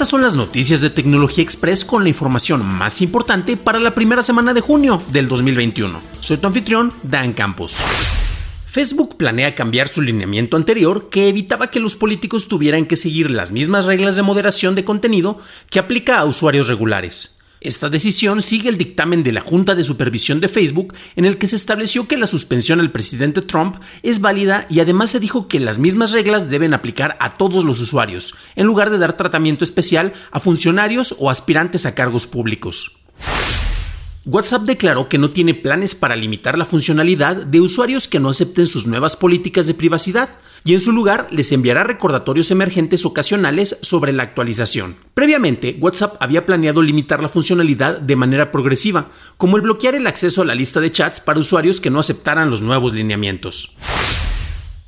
Estas son las noticias de Tecnología Express con la información más importante para la primera semana de junio del 2021. Soy tu anfitrión, Dan Campos. Facebook planea cambiar su lineamiento anterior que evitaba que los políticos tuvieran que seguir las mismas reglas de moderación de contenido que aplica a usuarios regulares. Esta decisión sigue el dictamen de la Junta de Supervisión de Facebook en el que se estableció que la suspensión al presidente Trump es válida y además se dijo que las mismas reglas deben aplicar a todos los usuarios, en lugar de dar tratamiento especial a funcionarios o aspirantes a cargos públicos. WhatsApp declaró que no tiene planes para limitar la funcionalidad de usuarios que no acepten sus nuevas políticas de privacidad y en su lugar les enviará recordatorios emergentes ocasionales sobre la actualización. Previamente, WhatsApp había planeado limitar la funcionalidad de manera progresiva, como el bloquear el acceso a la lista de chats para usuarios que no aceptaran los nuevos lineamientos.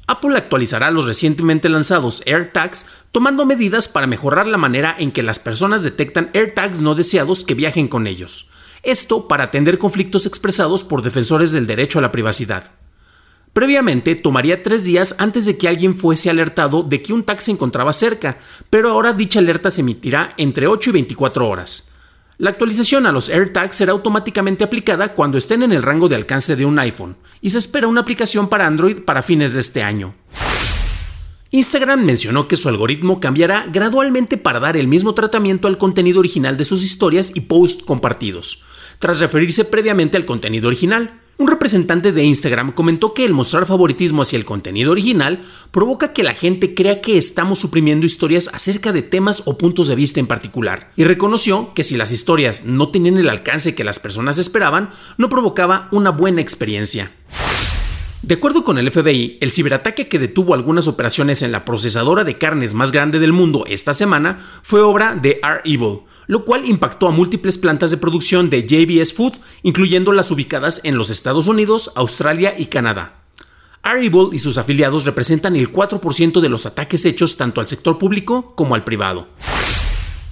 Apple actualizará los recientemente lanzados AirTags tomando medidas para mejorar la manera en que las personas detectan AirTags no deseados que viajen con ellos. Esto para atender conflictos expresados por defensores del derecho a la privacidad. Previamente tomaría tres días antes de que alguien fuese alertado de que un tag se encontraba cerca, pero ahora dicha alerta se emitirá entre 8 y 24 horas. La actualización a los AirTags será automáticamente aplicada cuando estén en el rango de alcance de un iPhone, y se espera una aplicación para Android para fines de este año. Instagram mencionó que su algoritmo cambiará gradualmente para dar el mismo tratamiento al contenido original de sus historias y posts compartidos, tras referirse previamente al contenido original. Un representante de Instagram comentó que el mostrar favoritismo hacia el contenido original provoca que la gente crea que estamos suprimiendo historias acerca de temas o puntos de vista en particular, y reconoció que si las historias no tenían el alcance que las personas esperaban, no provocaba una buena experiencia. De acuerdo con el FBI, el ciberataque que detuvo algunas operaciones en la procesadora de carnes más grande del mundo esta semana fue obra de R-Evil, lo cual impactó a múltiples plantas de producción de JBS Food, incluyendo las ubicadas en los Estados Unidos, Australia y Canadá. R-Evil y sus afiliados representan el 4% de los ataques hechos tanto al sector público como al privado.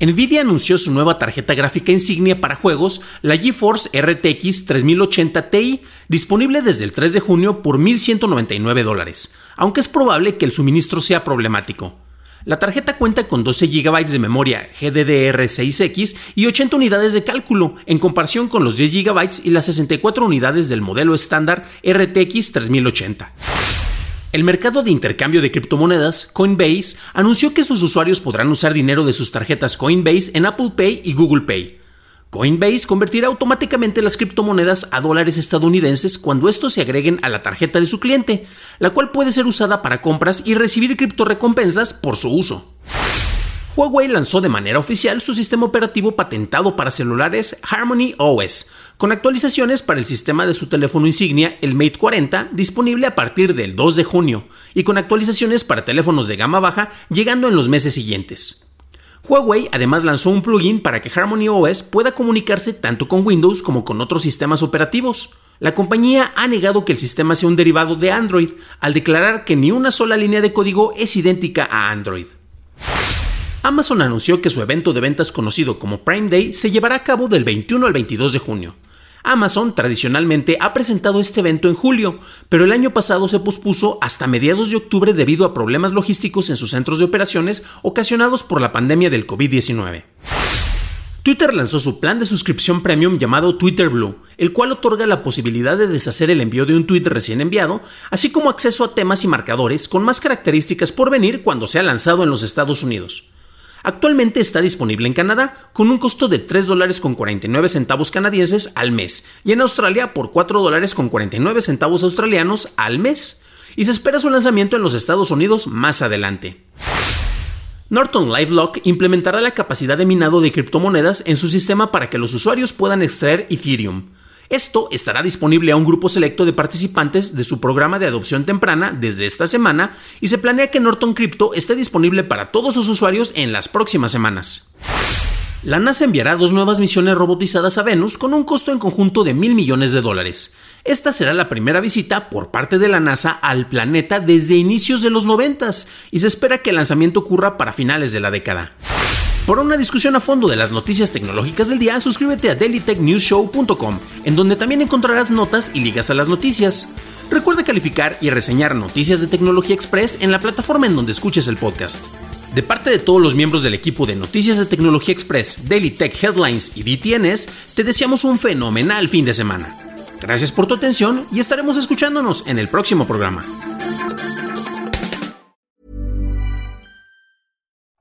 Nvidia anunció su nueva tarjeta gráfica insignia para juegos, la GeForce RTX 3080 Ti, disponible desde el 3 de junio por 1.199 dólares, aunque es probable que el suministro sea problemático. La tarjeta cuenta con 12 GB de memoria GDDR6X y 80 unidades de cálculo, en comparación con los 10 GB y las 64 unidades del modelo estándar RTX 3080. El mercado de intercambio de criptomonedas, Coinbase, anunció que sus usuarios podrán usar dinero de sus tarjetas Coinbase en Apple Pay y Google Pay. Coinbase convertirá automáticamente las criptomonedas a dólares estadounidenses cuando estos se agreguen a la tarjeta de su cliente, la cual puede ser usada para compras y recibir criptorecompensas por su uso. Huawei lanzó de manera oficial su sistema operativo patentado para celulares Harmony OS, con actualizaciones para el sistema de su teléfono insignia, el Mate 40, disponible a partir del 2 de junio, y con actualizaciones para teléfonos de gama baja llegando en los meses siguientes. Huawei además lanzó un plugin para que Harmony OS pueda comunicarse tanto con Windows como con otros sistemas operativos. La compañía ha negado que el sistema sea un derivado de Android, al declarar que ni una sola línea de código es idéntica a Android. Amazon anunció que su evento de ventas conocido como Prime Day se llevará a cabo del 21 al 22 de junio. Amazon tradicionalmente ha presentado este evento en julio, pero el año pasado se pospuso hasta mediados de octubre debido a problemas logísticos en sus centros de operaciones ocasionados por la pandemia del COVID-19. Twitter lanzó su plan de suscripción premium llamado Twitter Blue, el cual otorga la posibilidad de deshacer el envío de un tweet recién enviado, así como acceso a temas y marcadores con más características por venir cuando sea lanzado en los Estados Unidos. Actualmente está disponible en Canadá con un costo de 3 dólares con 49 centavos canadienses al mes y en Australia por 4 dólares con 49 centavos australianos al mes. Y se espera su lanzamiento en los Estados Unidos más adelante. Norton LiveLock implementará la capacidad de minado de criptomonedas en su sistema para que los usuarios puedan extraer Ethereum. Esto estará disponible a un grupo selecto de participantes de su programa de adopción temprana desde esta semana y se planea que Norton Crypto esté disponible para todos sus usuarios en las próximas semanas. La NASA enviará dos nuevas misiones robotizadas a Venus con un costo en conjunto de mil millones de dólares. Esta será la primera visita por parte de la NASA al planeta desde inicios de los 90 y se espera que el lanzamiento ocurra para finales de la década. Para una discusión a fondo de las noticias tecnológicas del día, suscríbete a dailytechnewsshow.com, en donde también encontrarás notas y ligas a las noticias. Recuerda calificar y reseñar Noticias de Tecnología Express en la plataforma en donde escuches el podcast. De parte de todos los miembros del equipo de Noticias de Tecnología Express, Daily Tech Headlines y DTNS, te deseamos un fenomenal fin de semana. Gracias por tu atención y estaremos escuchándonos en el próximo programa.